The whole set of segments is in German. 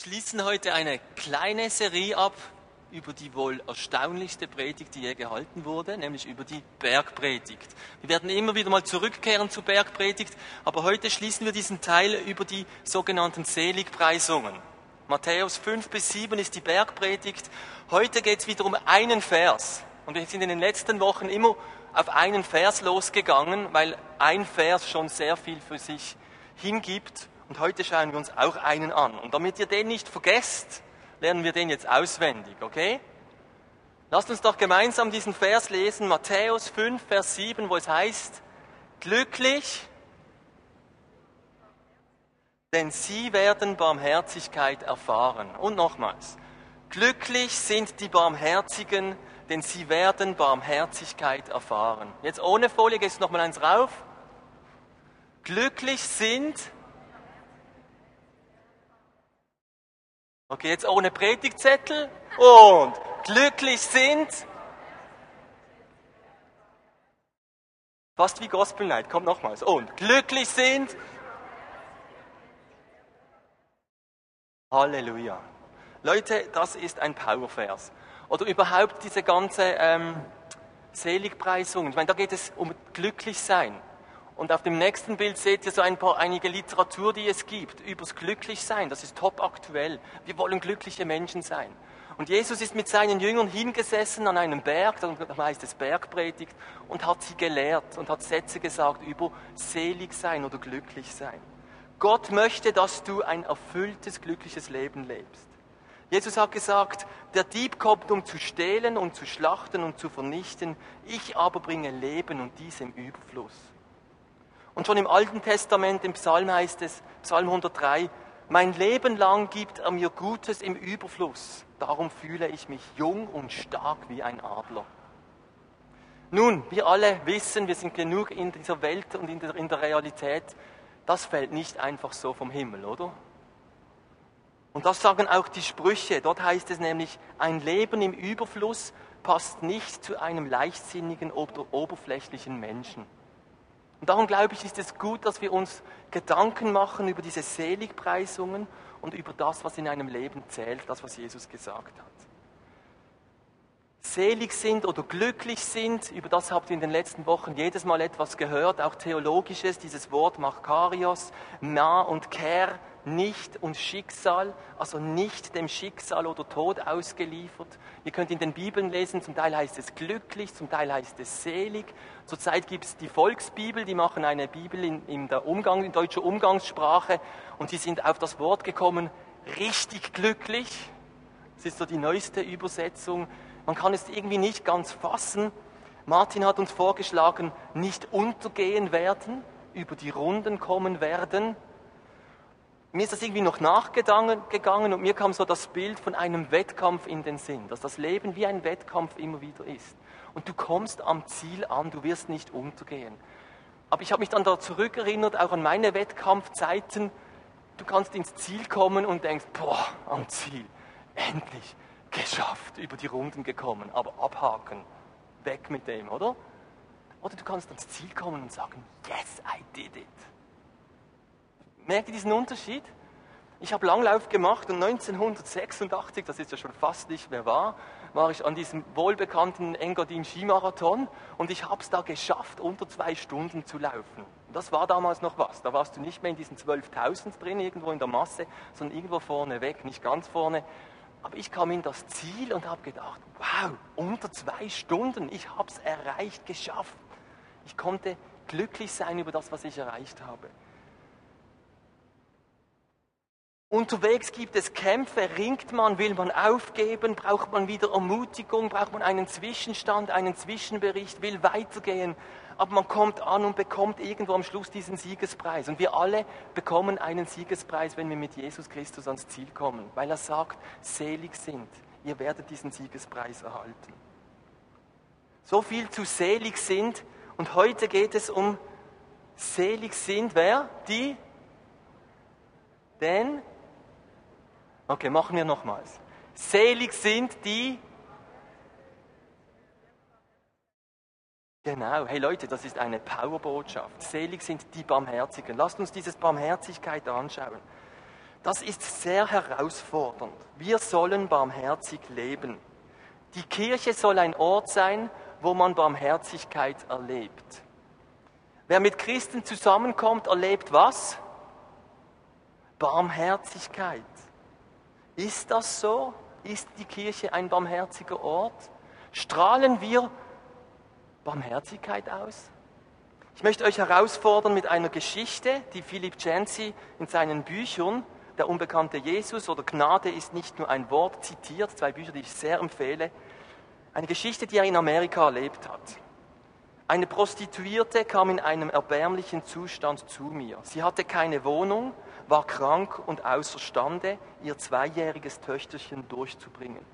schließen heute eine kleine Serie ab über die wohl erstaunlichste Predigt, die je gehalten wurde, nämlich über die Bergpredigt. Wir werden immer wieder mal zurückkehren zur Bergpredigt, aber heute schließen wir diesen Teil über die sogenannten Seligpreisungen. Matthäus 5 bis 7 ist die Bergpredigt. Heute geht es wieder um einen Vers. Und wir sind in den letzten Wochen immer auf einen Vers losgegangen, weil ein Vers schon sehr viel für sich hingibt. Und heute schauen wir uns auch einen an. Und damit ihr den nicht vergesst, lernen wir den jetzt auswendig, okay? Lasst uns doch gemeinsam diesen Vers lesen, Matthäus 5, Vers 7, wo es heißt, glücklich, denn sie werden Barmherzigkeit erfahren. Und nochmals, glücklich sind die Barmherzigen, denn sie werden Barmherzigkeit erfahren. Jetzt ohne Folie, gehst du nochmal eins rauf. Glücklich sind Okay, jetzt ohne Predigtzettel und glücklich sind. Fast wie Gospel Night, kommt nochmals. Und glücklich sind. Halleluja. Leute, das ist ein Powervers. Oder überhaupt diese ganze ähm, Seligpreisung. Ich meine, da geht es um glücklich sein. Und auf dem nächsten Bild seht ihr so ein paar, einige Literatur, die es gibt, übers Glücklichsein. Das ist top aktuell. Wir wollen glückliche Menschen sein. Und Jesus ist mit seinen Jüngern hingesessen an einem Berg, da heißt es Bergpredigt, und hat sie gelehrt und hat Sätze gesagt über selig sein oder glücklich sein. Gott möchte, dass du ein erfülltes, glückliches Leben lebst. Jesus hat gesagt, der Dieb kommt, um zu stehlen und zu schlachten und zu vernichten. Ich aber bringe Leben und dies im Überfluss. Und schon im Alten Testament, im Psalm heißt es, Psalm 103, mein Leben lang gibt er mir Gutes im Überfluss. Darum fühle ich mich jung und stark wie ein Adler. Nun, wir alle wissen, wir sind genug in dieser Welt und in der, in der Realität. Das fällt nicht einfach so vom Himmel, oder? Und das sagen auch die Sprüche. Dort heißt es nämlich, ein Leben im Überfluss passt nicht zu einem leichtsinnigen oder oberflächlichen Menschen. Und darum glaube ich, ist es gut, dass wir uns Gedanken machen über diese Seligpreisungen und über das, was in einem Leben zählt, das, was Jesus gesagt hat. Selig sind oder glücklich sind, über das habt ihr in den letzten Wochen jedes Mal etwas gehört, auch theologisches, dieses Wort Makarios, Ma und Ker, nicht und Schicksal, also nicht dem Schicksal oder Tod ausgeliefert. Ihr könnt in den Bibeln lesen, zum Teil heißt es glücklich, zum Teil heißt es selig. Zurzeit gibt es die Volksbibel, die machen eine Bibel in, in der Umgang, in deutscher Umgangssprache und die sind auf das Wort gekommen, richtig glücklich. Das ist so die neueste Übersetzung. Man kann es irgendwie nicht ganz fassen. Martin hat uns vorgeschlagen, nicht untergehen werden, über die Runden kommen werden mir ist das irgendwie noch nachgegangen und mir kam so das Bild von einem Wettkampf in den Sinn, dass das Leben wie ein Wettkampf immer wieder ist. Und du kommst am Ziel an, du wirst nicht untergehen. Aber ich habe mich dann da zurückerinnert, auch an meine Wettkampfzeiten. Du kannst ins Ziel kommen und denkst, boah, am Ziel, endlich geschafft, über die Runden gekommen, aber abhaken, weg mit dem, oder? Oder du kannst ans Ziel kommen und sagen, yes, I did it. Merkt ihr diesen Unterschied? Ich habe Langlauf gemacht und 1986, das ist ja schon fast nicht mehr wahr, war ich an diesem wohlbekannten Engadin Skimarathon und ich habe es da geschafft, unter zwei Stunden zu laufen. das war damals noch was. Da warst du nicht mehr in diesen 12.000 drin, irgendwo in der Masse, sondern irgendwo vorne weg, nicht ganz vorne. Aber ich kam in das Ziel und habe gedacht, wow, unter zwei Stunden, ich habe es erreicht, geschafft. Ich konnte glücklich sein über das, was ich erreicht habe. Unterwegs gibt es Kämpfe, ringt man, will man aufgeben, braucht man wieder Ermutigung, braucht man einen Zwischenstand, einen Zwischenbericht, will weitergehen. Aber man kommt an und bekommt irgendwo am Schluss diesen Siegespreis. Und wir alle bekommen einen Siegespreis, wenn wir mit Jesus Christus ans Ziel kommen, weil er sagt, selig sind, ihr werdet diesen Siegespreis erhalten. So viel zu selig sind. Und heute geht es um selig sind, wer? Die? Denn Okay, machen wir nochmals. Selig sind die. Genau, hey Leute, das ist eine Powerbotschaft. Selig sind die Barmherzigen. Lasst uns dieses Barmherzigkeit anschauen. Das ist sehr herausfordernd. Wir sollen barmherzig leben. Die Kirche soll ein Ort sein, wo man Barmherzigkeit erlebt. Wer mit Christen zusammenkommt, erlebt was? Barmherzigkeit. Ist das so? Ist die Kirche ein barmherziger Ort? Strahlen wir Barmherzigkeit aus? Ich möchte euch herausfordern mit einer Geschichte, die Philipp Jancy in seinen Büchern, Der unbekannte Jesus oder Gnade ist nicht nur ein Wort, zitiert, zwei Bücher, die ich sehr empfehle. Eine Geschichte, die er in Amerika erlebt hat. Eine Prostituierte kam in einem erbärmlichen Zustand zu mir. Sie hatte keine Wohnung, war krank und außerstande, ihr zweijähriges Töchterchen durchzubringen.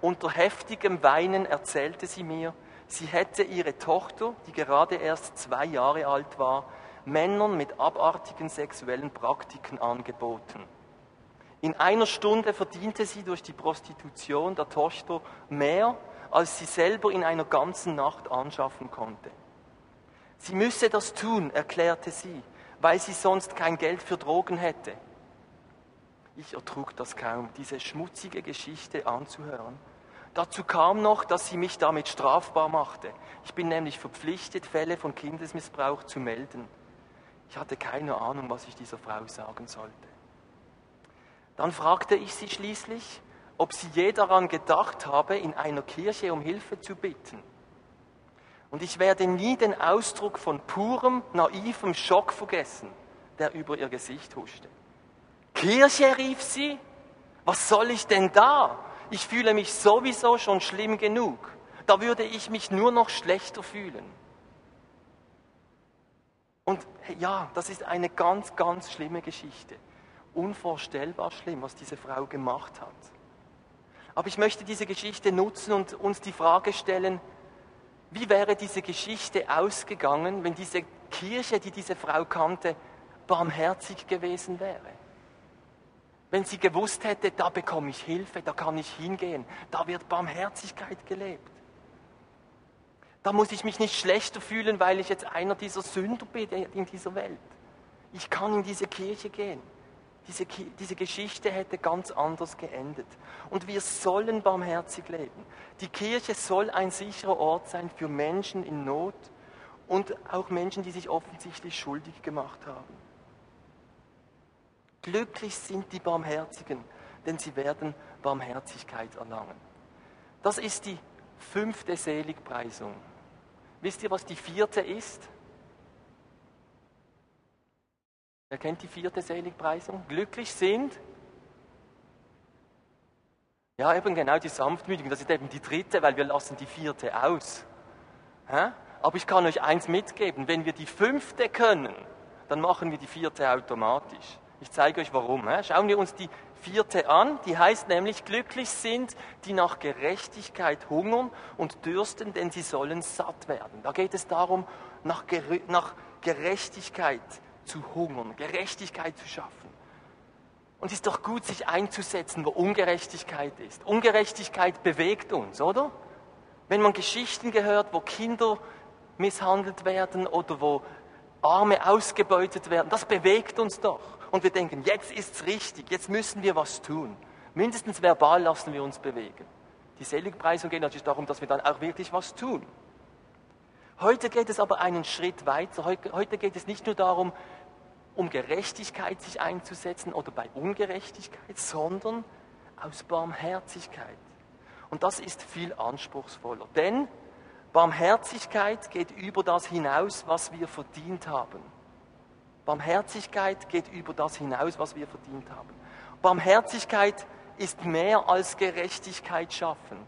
Unter heftigem Weinen erzählte sie mir, sie hätte ihre Tochter, die gerade erst zwei Jahre alt war, Männern mit abartigen sexuellen Praktiken angeboten. In einer Stunde verdiente sie durch die Prostitution der Tochter mehr, als sie selber in einer ganzen Nacht anschaffen konnte. Sie müsse das tun, erklärte sie, weil sie sonst kein Geld für Drogen hätte. Ich ertrug das kaum, diese schmutzige Geschichte anzuhören. Dazu kam noch, dass sie mich damit strafbar machte. Ich bin nämlich verpflichtet, Fälle von Kindesmissbrauch zu melden. Ich hatte keine Ahnung, was ich dieser Frau sagen sollte. Dann fragte ich sie schließlich, ob sie je daran gedacht habe, in einer Kirche um Hilfe zu bitten. Und ich werde nie den Ausdruck von purem, naivem Schock vergessen, der über ihr Gesicht huschte. Kirche, rief sie, was soll ich denn da? Ich fühle mich sowieso schon schlimm genug. Da würde ich mich nur noch schlechter fühlen. Und ja, das ist eine ganz, ganz schlimme Geschichte. Unvorstellbar schlimm, was diese Frau gemacht hat. Aber ich möchte diese Geschichte nutzen und uns die Frage stellen, wie wäre diese Geschichte ausgegangen, wenn diese Kirche, die diese Frau kannte, barmherzig gewesen wäre? Wenn sie gewusst hätte, da bekomme ich Hilfe, da kann ich hingehen, da wird Barmherzigkeit gelebt. Da muss ich mich nicht schlechter fühlen, weil ich jetzt einer dieser Sünder bin in dieser Welt. Ich kann in diese Kirche gehen. Diese, diese Geschichte hätte ganz anders geendet. Und wir sollen barmherzig leben. Die Kirche soll ein sicherer Ort sein für Menschen in Not und auch Menschen, die sich offensichtlich schuldig gemacht haben. Glücklich sind die Barmherzigen, denn sie werden Barmherzigkeit erlangen. Das ist die fünfte Seligpreisung. Wisst ihr, was die vierte ist? Wer kennt die vierte Seligpreisung? Glücklich sind. Ja, eben genau die Sanftmütigen. Das ist eben die dritte, weil wir lassen die vierte aus. Aber ich kann euch eins mitgeben. Wenn wir die fünfte können, dann machen wir die vierte automatisch. Ich zeige euch warum. Schauen wir uns die vierte an. Die heißt nämlich, glücklich sind, die nach Gerechtigkeit hungern und dürsten, denn sie sollen satt werden. Da geht es darum, nach, Gerechtigkeit zu hungern, Gerechtigkeit zu schaffen. Und es ist doch gut, sich einzusetzen, wo Ungerechtigkeit ist. Ungerechtigkeit bewegt uns, oder? Wenn man Geschichten gehört, wo Kinder misshandelt werden oder wo Arme ausgebeutet werden, das bewegt uns doch. Und wir denken, jetzt ist es richtig, jetzt müssen wir was tun. Mindestens verbal lassen wir uns bewegen. Die Seligpreisung geht natürlich darum, dass wir dann auch wirklich was tun. Heute geht es aber einen Schritt weiter. Heute geht es nicht nur darum, um Gerechtigkeit sich einzusetzen oder bei Ungerechtigkeit, sondern aus Barmherzigkeit. Und das ist viel anspruchsvoller. Denn Barmherzigkeit geht über das hinaus, was wir verdient haben. Barmherzigkeit geht über das hinaus, was wir verdient haben. Barmherzigkeit ist mehr als Gerechtigkeit schaffen.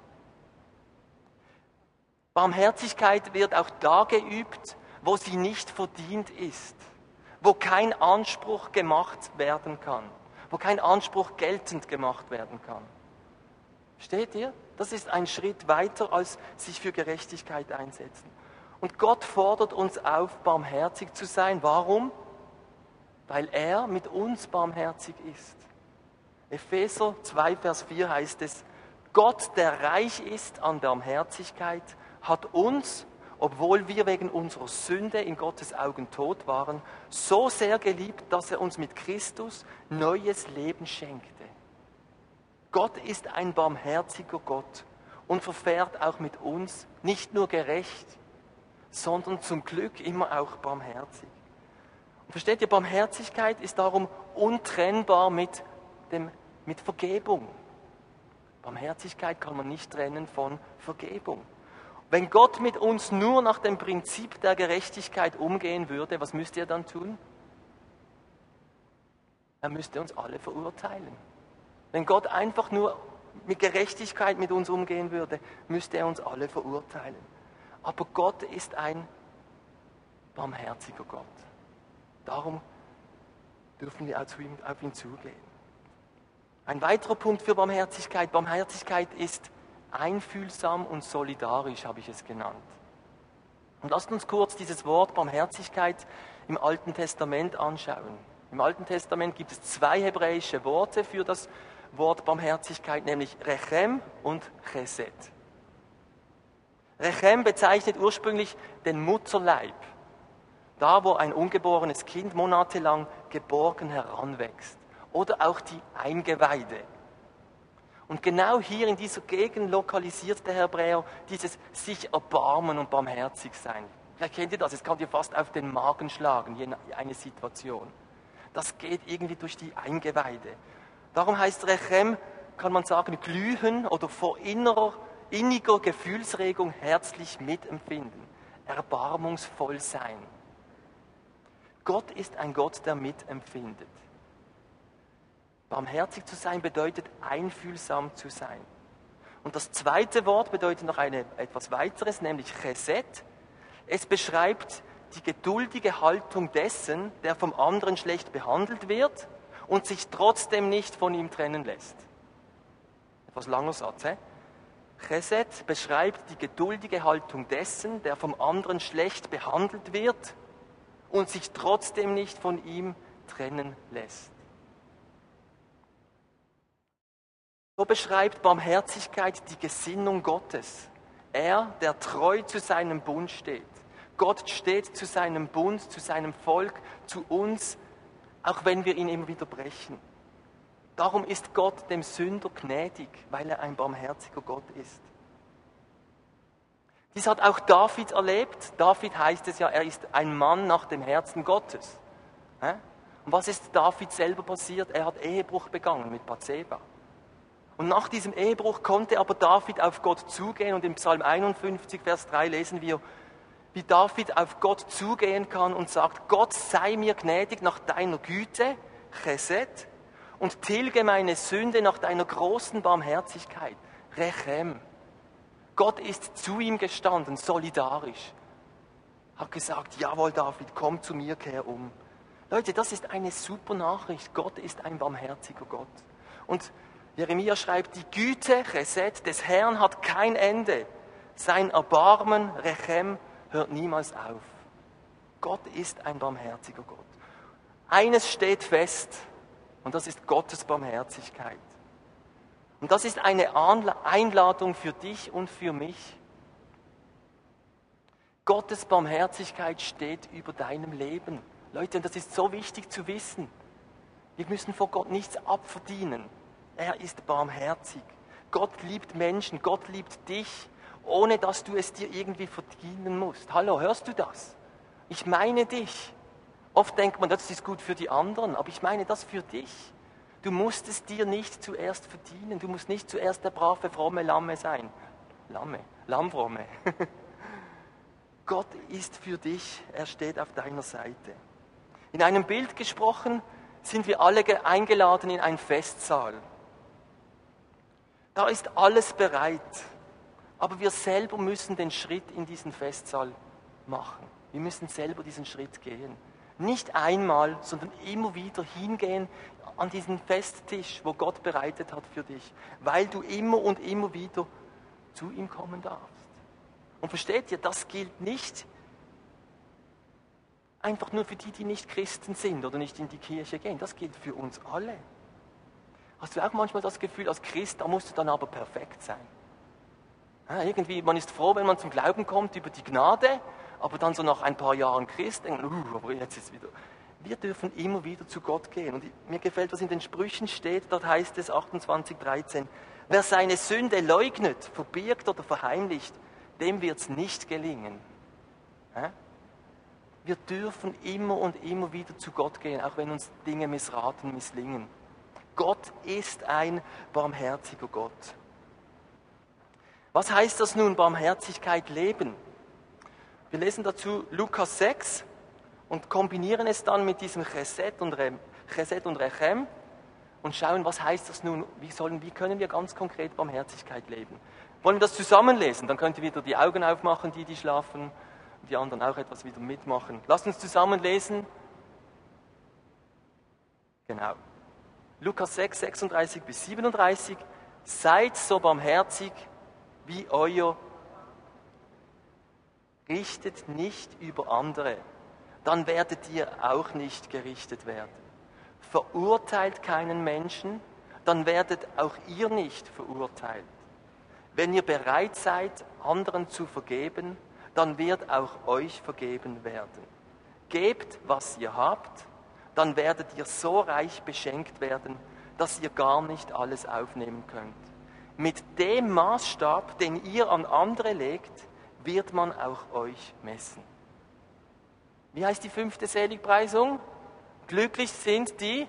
Barmherzigkeit wird auch da geübt, wo sie nicht verdient ist, wo kein Anspruch gemacht werden kann, wo kein Anspruch geltend gemacht werden kann. Steht ihr? Das ist ein Schritt weiter als sich für Gerechtigkeit einsetzen. Und Gott fordert uns auf, barmherzig zu sein. Warum? Weil er mit uns barmherzig ist. Epheser 2, Vers 4 heißt es, Gott, der reich ist an Barmherzigkeit, hat uns, obwohl wir wegen unserer Sünde in Gottes Augen tot waren, so sehr geliebt, dass er uns mit Christus neues Leben schenkte. Gott ist ein barmherziger Gott und verfährt auch mit uns nicht nur gerecht, sondern zum Glück immer auch barmherzig. Und versteht ihr, Barmherzigkeit ist darum untrennbar mit, dem, mit Vergebung. Barmherzigkeit kann man nicht trennen von Vergebung. Wenn Gott mit uns nur nach dem Prinzip der Gerechtigkeit umgehen würde, was müsste er dann tun? Er müsste uns alle verurteilen. Wenn Gott einfach nur mit Gerechtigkeit mit uns umgehen würde, müsste er uns alle verurteilen. Aber Gott ist ein barmherziger Gott. Darum dürfen wir auf ihn zugehen. Ein weiterer Punkt für Barmherzigkeit. Barmherzigkeit ist einfühlsam und solidarisch, habe ich es genannt. Und lasst uns kurz dieses Wort Barmherzigkeit im Alten Testament anschauen. Im Alten Testament gibt es zwei hebräische Worte für das Wort Barmherzigkeit, nämlich Rechem und Chesed. Rechem bezeichnet ursprünglich den Mutterleib, da wo ein ungeborenes Kind monatelang geborgen heranwächst, oder auch die Eingeweide. Und genau hier in dieser Gegend lokalisiert der Hebräer dieses sich erbarmen und barmherzig sein. Vielleicht kennt ihr das, es kann dir fast auf den Magen schlagen, je eine Situation. Das geht irgendwie durch die Eingeweide. Darum heißt Rechem, kann man sagen, glühen oder vor innerer inniger Gefühlsregung herzlich mitempfinden, erbarmungsvoll sein. Gott ist ein Gott, der mitempfindet. Barmherzig zu sein bedeutet einfühlsam zu sein. Und das zweite Wort bedeutet noch eine, etwas weiteres, nämlich Chesed. Es beschreibt die geduldige Haltung dessen, der vom anderen schlecht behandelt wird und sich trotzdem nicht von ihm trennen lässt. Etwas langer Satz, hä? Chesed beschreibt die geduldige Haltung dessen, der vom anderen schlecht behandelt wird und sich trotzdem nicht von ihm trennen lässt. So beschreibt Barmherzigkeit die Gesinnung Gottes. Er, der treu zu seinem Bund steht. Gott steht zu seinem Bund, zu seinem Volk, zu uns, auch wenn wir ihn immer wieder brechen. Darum ist Gott dem Sünder gnädig, weil er ein barmherziger Gott ist. Dies hat auch David erlebt. David heißt es ja, er ist ein Mann nach dem Herzen Gottes. Und was ist David selber passiert? Er hat Ehebruch begangen mit Bathseba. Und nach diesem Ehebruch konnte aber David auf Gott zugehen und im Psalm 51, Vers 3 lesen wir, wie David auf Gott zugehen kann und sagt, Gott sei mir gnädig nach deiner Güte, Chesed, und tilge meine Sünde nach deiner großen Barmherzigkeit. Rechem. Gott ist zu ihm gestanden, solidarisch. Hat gesagt, jawohl David, komm zu mir, kehr um. Leute, das ist eine super Nachricht. Gott ist ein barmherziger Gott. Und Jeremia schreibt, die Güte, Reset, des Herrn hat kein Ende. Sein Erbarmen, Rechem, hört niemals auf. Gott ist ein barmherziger Gott. Eines steht fest, und das ist Gottes Barmherzigkeit. Und das ist eine Einladung für dich und für mich. Gottes Barmherzigkeit steht über deinem Leben. Leute, und das ist so wichtig zu wissen. Wir müssen vor Gott nichts abverdienen. Er ist barmherzig. Gott liebt Menschen, Gott liebt dich, ohne dass du es dir irgendwie verdienen musst. Hallo, hörst du das? Ich meine dich. Oft denkt man, das ist gut für die anderen, aber ich meine das für dich. Du musst es dir nicht zuerst verdienen. Du musst nicht zuerst der brave, fromme Lamme sein. Lamme, Lammfromme. Gott ist für dich, er steht auf deiner Seite. In einem Bild gesprochen sind wir alle eingeladen in einen Festsaal. Da ist alles bereit, aber wir selber müssen den Schritt in diesen Festsaal machen. Wir müssen selber diesen Schritt gehen. Nicht einmal, sondern immer wieder hingehen an diesen Festtisch, wo Gott bereitet hat für dich, weil du immer und immer wieder zu ihm kommen darfst. Und versteht ihr, das gilt nicht einfach nur für die, die nicht Christen sind oder nicht in die Kirche gehen. Das gilt für uns alle. Hast du auch manchmal das Gefühl, als Christ, da musst du dann aber perfekt sein? Ja, irgendwie, man ist froh, wenn man zum Glauben kommt über die Gnade, aber dann so nach ein paar Jahren Christ denkt man, uh, aber jetzt ist wieder. Wir dürfen immer wieder zu Gott gehen. Und mir gefällt, was in den Sprüchen steht, dort heißt es 28, 13, wer seine Sünde leugnet, verbirgt oder verheimlicht, dem wird es nicht gelingen. Ja? Wir dürfen immer und immer wieder zu Gott gehen, auch wenn uns Dinge missraten, misslingen. Gott ist ein barmherziger Gott. Was heißt das nun, Barmherzigkeit leben? Wir lesen dazu Lukas 6 und kombinieren es dann mit diesem Chesed und, Rem, Chesed und Rechem und schauen, was heißt das nun, wie, sollen, wie können wir ganz konkret Barmherzigkeit leben. Wollen wir das zusammenlesen? Dann könnt ihr wieder die Augen aufmachen, die, die schlafen, und die anderen auch etwas wieder mitmachen. Lasst uns zusammenlesen. Genau. Lukas 6, 36 bis 37. Seid so barmherzig wie euer. Richtet nicht über andere, dann werdet ihr auch nicht gerichtet werden. Verurteilt keinen Menschen, dann werdet auch ihr nicht verurteilt. Wenn ihr bereit seid, anderen zu vergeben, dann wird auch euch vergeben werden. Gebt, was ihr habt, dann werdet ihr so reich beschenkt werden, dass ihr gar nicht alles aufnehmen könnt. Mit dem Maßstab, den ihr an andere legt, wird man auch euch messen. Wie heißt die fünfte Seligpreisung? Glücklich sind die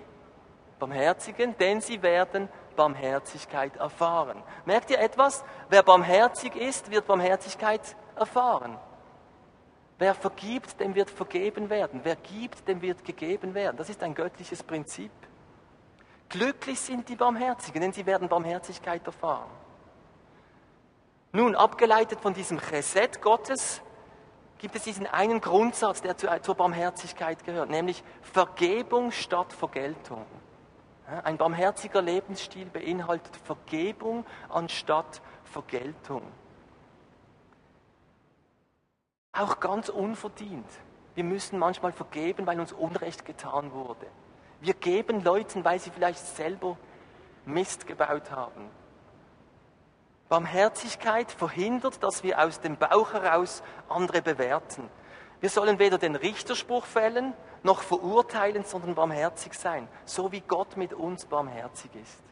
Barmherzigen, denn sie werden Barmherzigkeit erfahren. Merkt ihr etwas? Wer barmherzig ist, wird Barmherzigkeit erfahren. Wer vergibt, dem wird vergeben werden. Wer gibt, dem wird gegeben werden. Das ist ein göttliches Prinzip. Glücklich sind die Barmherzigen, denn sie werden Barmherzigkeit erfahren. Nun, abgeleitet von diesem Chesed Gottes, gibt es diesen einen Grundsatz, der zur Barmherzigkeit gehört, nämlich Vergebung statt Vergeltung. Ein barmherziger Lebensstil beinhaltet Vergebung anstatt Vergeltung. Auch ganz unverdient. Wir müssen manchmal vergeben, weil uns Unrecht getan wurde. Wir geben Leuten, weil sie vielleicht selber Mist gebaut haben. Barmherzigkeit verhindert, dass wir aus dem Bauch heraus andere bewerten. Wir sollen weder den Richterspruch fällen noch verurteilen, sondern barmherzig sein, so wie Gott mit uns barmherzig ist.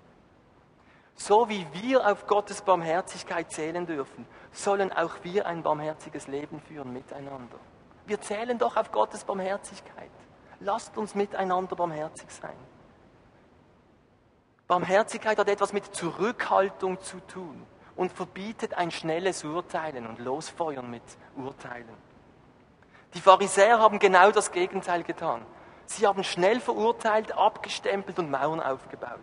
So wie wir auf Gottes Barmherzigkeit zählen dürfen, sollen auch wir ein barmherziges Leben führen miteinander. Wir zählen doch auf Gottes Barmherzigkeit. Lasst uns miteinander barmherzig sein. Barmherzigkeit hat etwas mit Zurückhaltung zu tun und verbietet ein schnelles Urteilen und Losfeuern mit Urteilen. Die Pharisäer haben genau das Gegenteil getan. Sie haben schnell verurteilt, abgestempelt und Mauern aufgebaut.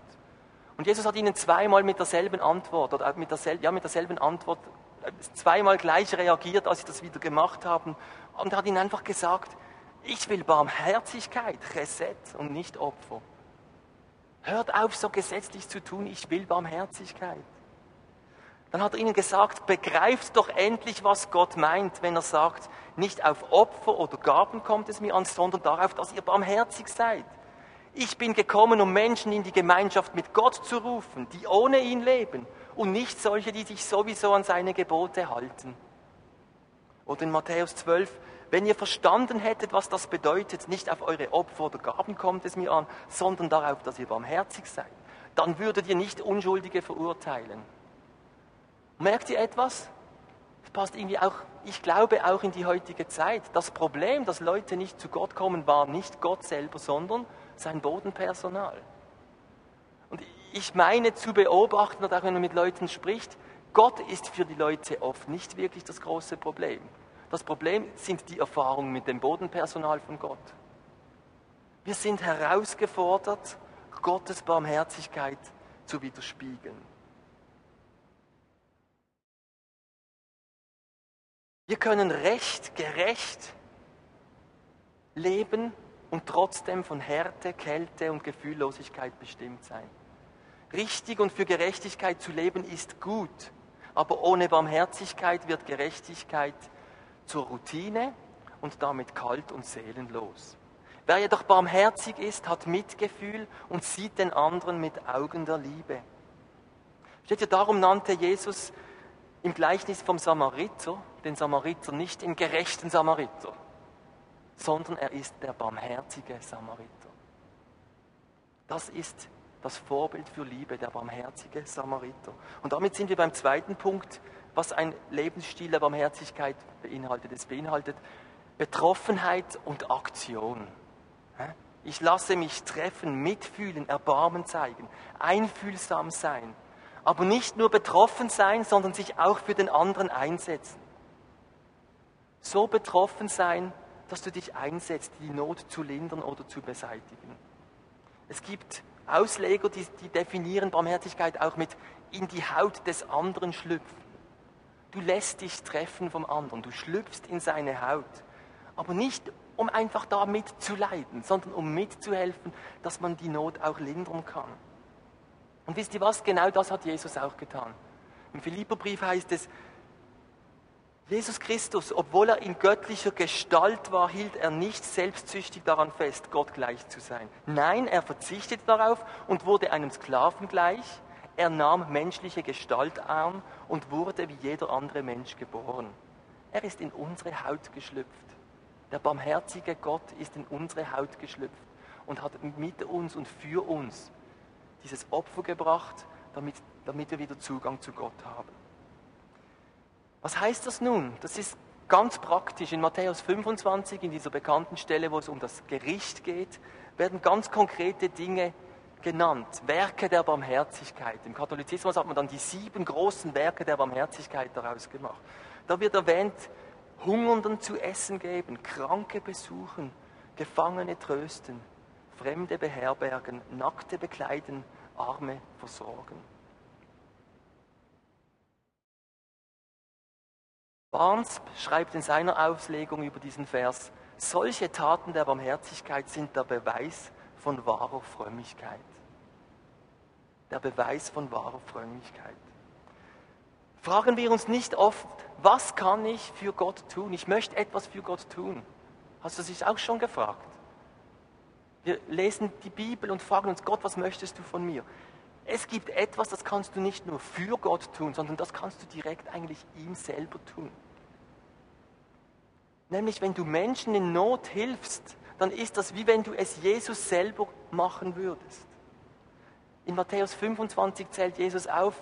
Und Jesus hat ihnen zweimal mit derselben Antwort, oder mit derselben, ja, mit derselben Antwort, äh, zweimal gleich reagiert, als sie das wieder gemacht haben, und hat ihnen einfach gesagt, ich will Barmherzigkeit, Chesed und nicht Opfer. Hört auf, so gesetzlich zu tun, ich will Barmherzigkeit. Dann hat er ihnen gesagt, begreift doch endlich, was Gott meint, wenn er sagt, nicht auf Opfer oder Gaben kommt es mir an, sondern darauf, dass ihr barmherzig seid. Ich bin gekommen, um Menschen in die Gemeinschaft mit Gott zu rufen, die ohne ihn leben und nicht solche, die sich sowieso an seine Gebote halten. Oder in Matthäus 12, wenn ihr verstanden hättet, was das bedeutet, nicht auf eure Opfer oder Gaben kommt es mir an, sondern darauf, dass ihr barmherzig seid, dann würdet ihr nicht Unschuldige verurteilen. Merkt ihr etwas? Das passt irgendwie auch, ich glaube, auch in die heutige Zeit. Das Problem, dass Leute nicht zu Gott kommen, war nicht Gott selber, sondern sein Bodenpersonal. Und ich meine zu beobachten, und auch wenn man mit Leuten spricht, Gott ist für die Leute oft nicht wirklich das große Problem. Das Problem sind die Erfahrungen mit dem Bodenpersonal von Gott. Wir sind herausgefordert, Gottes Barmherzigkeit zu widerspiegeln. Wir können recht, gerecht leben und trotzdem von Härte, Kälte und Gefühllosigkeit bestimmt sein. Richtig und für Gerechtigkeit zu leben ist gut, aber ohne Barmherzigkeit wird Gerechtigkeit zur Routine und damit kalt und seelenlos. Wer jedoch barmherzig ist, hat Mitgefühl und sieht den anderen mit Augen der Liebe. Steht ja, darum nannte Jesus im Gleichnis vom Samariter, den Samariter nicht den gerechten Samariter, sondern er ist der barmherzige Samariter. Das ist das Vorbild für Liebe, der barmherzige Samariter. Und damit sind wir beim zweiten Punkt, was ein Lebensstil der Barmherzigkeit beinhaltet. Es beinhaltet Betroffenheit und Aktion. Ich lasse mich treffen, mitfühlen, Erbarmen zeigen, einfühlsam sein. Aber nicht nur betroffen sein, sondern sich auch für den anderen einsetzen. So betroffen sein, dass du dich einsetzt, die Not zu lindern oder zu beseitigen. Es gibt Ausleger, die, die definieren Barmherzigkeit auch mit in die Haut des anderen schlüpfen. Du lässt dich treffen vom anderen, du schlüpfst in seine Haut. Aber nicht, um einfach da mitzuleiden, sondern um mitzuhelfen, dass man die Not auch lindern kann. Und wisst ihr was? Genau das hat Jesus auch getan. Im Philipperbrief heißt es, Jesus Christus, obwohl er in göttlicher Gestalt war, hielt er nicht selbstsüchtig daran fest, Gott gleich zu sein. Nein, er verzichtete darauf und wurde einem Sklaven gleich. Er nahm menschliche Gestalt an und wurde wie jeder andere Mensch geboren. Er ist in unsere Haut geschlüpft. Der barmherzige Gott ist in unsere Haut geschlüpft und hat mit uns und für uns dieses Opfer gebracht, damit, damit wir wieder Zugang zu Gott haben. Was heißt das nun? Das ist ganz praktisch. In Matthäus 25, in dieser bekannten Stelle, wo es um das Gericht geht, werden ganz konkrete Dinge genannt. Werke der Barmherzigkeit. Im Katholizismus hat man dann die sieben großen Werke der Barmherzigkeit daraus gemacht. Da wird erwähnt, Hungernden zu essen geben, Kranke besuchen, Gefangene trösten, Fremde beherbergen, Nackte bekleiden, Arme versorgen. Barnes schreibt in seiner Auslegung über diesen Vers, solche Taten der Barmherzigkeit sind der Beweis von wahrer Frömmigkeit. Der Beweis von wahrer Frömmigkeit. Fragen wir uns nicht oft, was kann ich für Gott tun? Ich möchte etwas für Gott tun. Hast du dich auch schon gefragt? Wir lesen die Bibel und fragen uns, Gott, was möchtest du von mir? Es gibt etwas, das kannst du nicht nur für Gott tun, sondern das kannst du direkt eigentlich ihm selber tun. Nämlich, wenn du Menschen in Not hilfst, dann ist das wie wenn du es Jesus selber machen würdest. In Matthäus 25 zählt Jesus auf,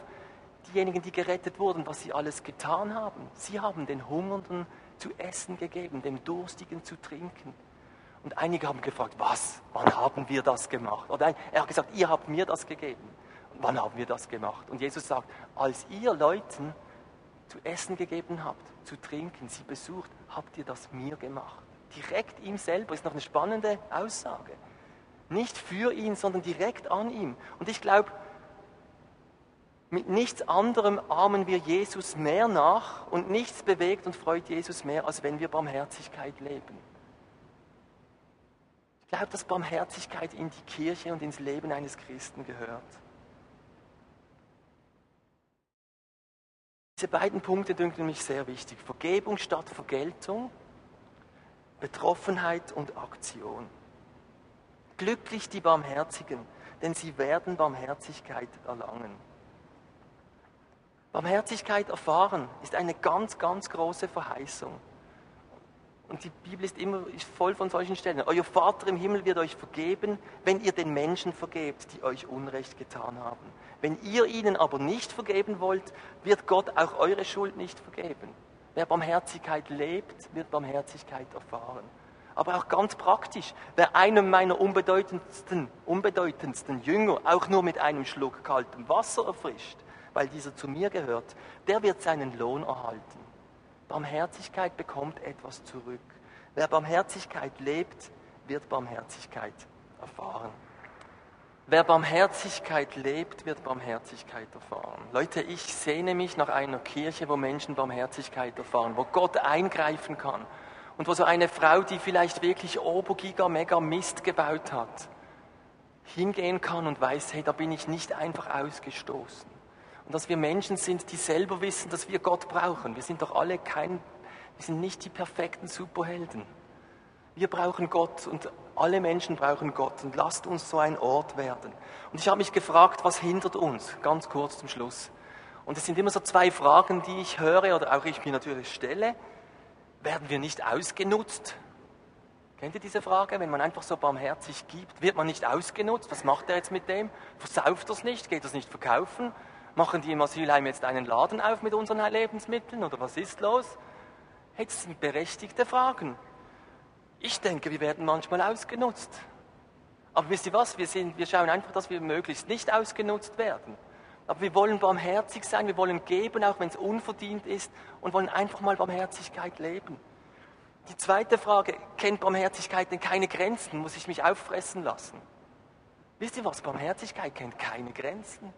diejenigen, die gerettet wurden, was sie alles getan haben. Sie haben den Hungernden zu essen gegeben, dem Durstigen zu trinken. Und einige haben gefragt, was? Wann haben wir das gemacht? Oder er hat gesagt, ihr habt mir das gegeben. Wann haben wir das gemacht? Und Jesus sagt, als ihr Leuten zu essen gegeben habt, zu trinken, sie besucht, habt ihr das mir gemacht. Direkt ihm selber ist noch eine spannende Aussage. Nicht für ihn, sondern direkt an ihm. Und ich glaube, mit nichts anderem ahmen wir Jesus mehr nach und nichts bewegt und freut Jesus mehr, als wenn wir Barmherzigkeit leben. Ich glaube, dass Barmherzigkeit in die Kirche und ins Leben eines Christen gehört. Diese beiden Punkte dünken mich sehr wichtig. Vergebung statt Vergeltung, Betroffenheit und Aktion. Glücklich die Barmherzigen, denn sie werden Barmherzigkeit erlangen. Barmherzigkeit erfahren ist eine ganz, ganz große Verheißung. Und die Bibel ist immer ist voll von solchen Stellen. Euer Vater im Himmel wird euch vergeben, wenn ihr den Menschen vergebt, die euch Unrecht getan haben. Wenn ihr ihnen aber nicht vergeben wollt, wird Gott auch eure Schuld nicht vergeben. Wer Barmherzigkeit lebt, wird Barmherzigkeit erfahren. Aber auch ganz praktisch, wer einem meiner unbedeutendsten, unbedeutendsten Jünger auch nur mit einem Schluck kaltem Wasser erfrischt, weil dieser zu mir gehört, der wird seinen Lohn erhalten. Barmherzigkeit bekommt etwas zurück. Wer Barmherzigkeit lebt, wird Barmherzigkeit erfahren. Wer Barmherzigkeit lebt, wird Barmherzigkeit erfahren. Leute, ich sehne mich nach einer Kirche, wo Menschen Barmherzigkeit erfahren, wo Gott eingreifen kann und wo so eine Frau, die vielleicht wirklich Obergiga, Mega Mist gebaut hat, hingehen kann und weiß, hey, da bin ich nicht einfach ausgestoßen. Und dass wir Menschen sind, die selber wissen, dass wir Gott brauchen. Wir sind doch alle kein, wir sind nicht die perfekten Superhelden. Wir brauchen Gott und alle Menschen brauchen Gott und lasst uns so ein Ort werden. Und ich habe mich gefragt, was hindert uns? Ganz kurz zum Schluss. Und es sind immer so zwei Fragen, die ich höre oder auch ich mir natürlich stelle. Werden wir nicht ausgenutzt? Kennt ihr diese Frage? Wenn man einfach so barmherzig gibt, wird man nicht ausgenutzt? Was macht er jetzt mit dem? Versauft er es nicht? Geht es nicht verkaufen? Machen die im Asylheim jetzt einen Laden auf mit unseren Lebensmitteln oder was ist los? Das sind berechtigte Fragen. Ich denke, wir werden manchmal ausgenutzt. Aber wisst ihr was? Wir, sind, wir schauen einfach, dass wir möglichst nicht ausgenutzt werden. Aber wir wollen barmherzig sein, wir wollen geben, auch wenn es unverdient ist, und wollen einfach mal Barmherzigkeit leben. Die zweite Frage, kennt Barmherzigkeit denn keine Grenzen? Muss ich mich auffressen lassen? Wisst ihr was? Barmherzigkeit kennt keine Grenzen.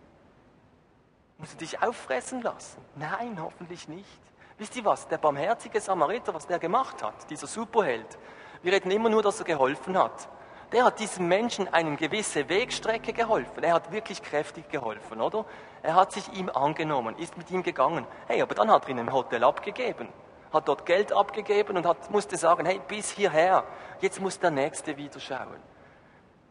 Musst du dich auffressen lassen? Nein, hoffentlich nicht. Wisst ihr was? Der barmherzige Samariter, was der gemacht hat, dieser Superheld, wir reden immer nur, dass er geholfen hat. Der hat diesem Menschen eine gewisse Wegstrecke geholfen. Er hat wirklich kräftig geholfen, oder? Er hat sich ihm angenommen, ist mit ihm gegangen. Hey, aber dann hat er ihn ein Hotel abgegeben, hat dort Geld abgegeben und hat, musste sagen, hey, bis hierher, jetzt muss der Nächste wieder schauen.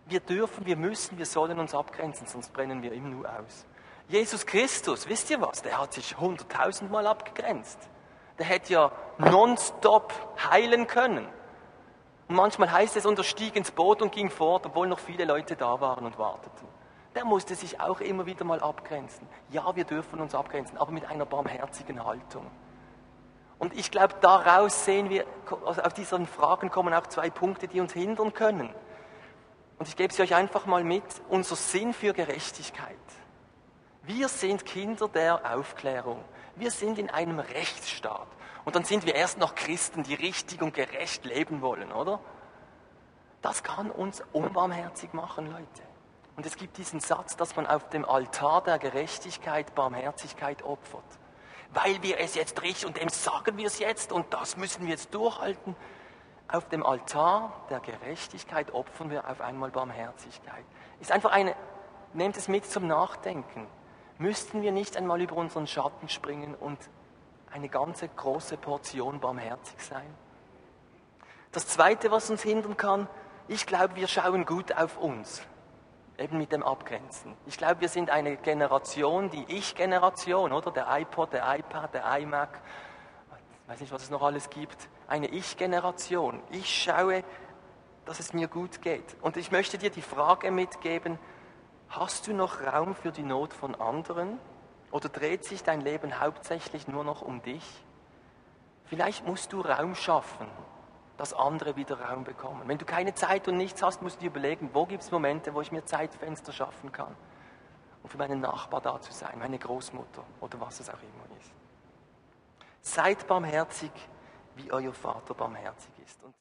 Wir dürfen, wir müssen, wir sollen uns abgrenzen, sonst brennen wir ihm nur aus. Jesus Christus, wisst ihr was? Der hat sich hunderttausendmal abgegrenzt. Der hätte ja nonstop heilen können. Und manchmal heißt es, und er stieg ins Boot und ging fort, obwohl noch viele Leute da waren und warteten. Der musste sich auch immer wieder mal abgrenzen. Ja, wir dürfen uns abgrenzen, aber mit einer barmherzigen Haltung. Und ich glaube, daraus sehen wir, also auf diesen Fragen kommen auch zwei Punkte, die uns hindern können. Und ich gebe sie euch einfach mal mit, unser Sinn für Gerechtigkeit. Wir sind Kinder der Aufklärung. Wir sind in einem Rechtsstaat. Und dann sind wir erst noch Christen, die richtig und gerecht leben wollen, oder? Das kann uns unbarmherzig machen, Leute. Und es gibt diesen Satz, dass man auf dem Altar der Gerechtigkeit Barmherzigkeit opfert. Weil wir es jetzt richtig und dem sagen wir es jetzt und das müssen wir jetzt durchhalten. Auf dem Altar der Gerechtigkeit opfern wir auf einmal Barmherzigkeit. Ist einfach eine, nehmt es mit zum Nachdenken. Müssten wir nicht einmal über unseren Schatten springen und eine ganze große Portion barmherzig sein? Das Zweite, was uns hindern kann, ich glaube, wir schauen gut auf uns, eben mit dem Abgrenzen. Ich glaube, wir sind eine Generation, die Ich-Generation, oder? Der iPod, der iPad, der iMac, ich weiß nicht, was es noch alles gibt. Eine Ich-Generation. Ich schaue, dass es mir gut geht. Und ich möchte dir die Frage mitgeben, Hast du noch Raum für die Not von anderen? Oder dreht sich dein Leben hauptsächlich nur noch um dich? Vielleicht musst du Raum schaffen, dass andere wieder Raum bekommen. Wenn du keine Zeit und nichts hast, musst du dir überlegen, wo gibt es Momente, wo ich mir Zeitfenster schaffen kann, um für meinen Nachbar da zu sein, meine Großmutter oder was es auch immer ist. Seid barmherzig, wie euer Vater barmherzig ist. Und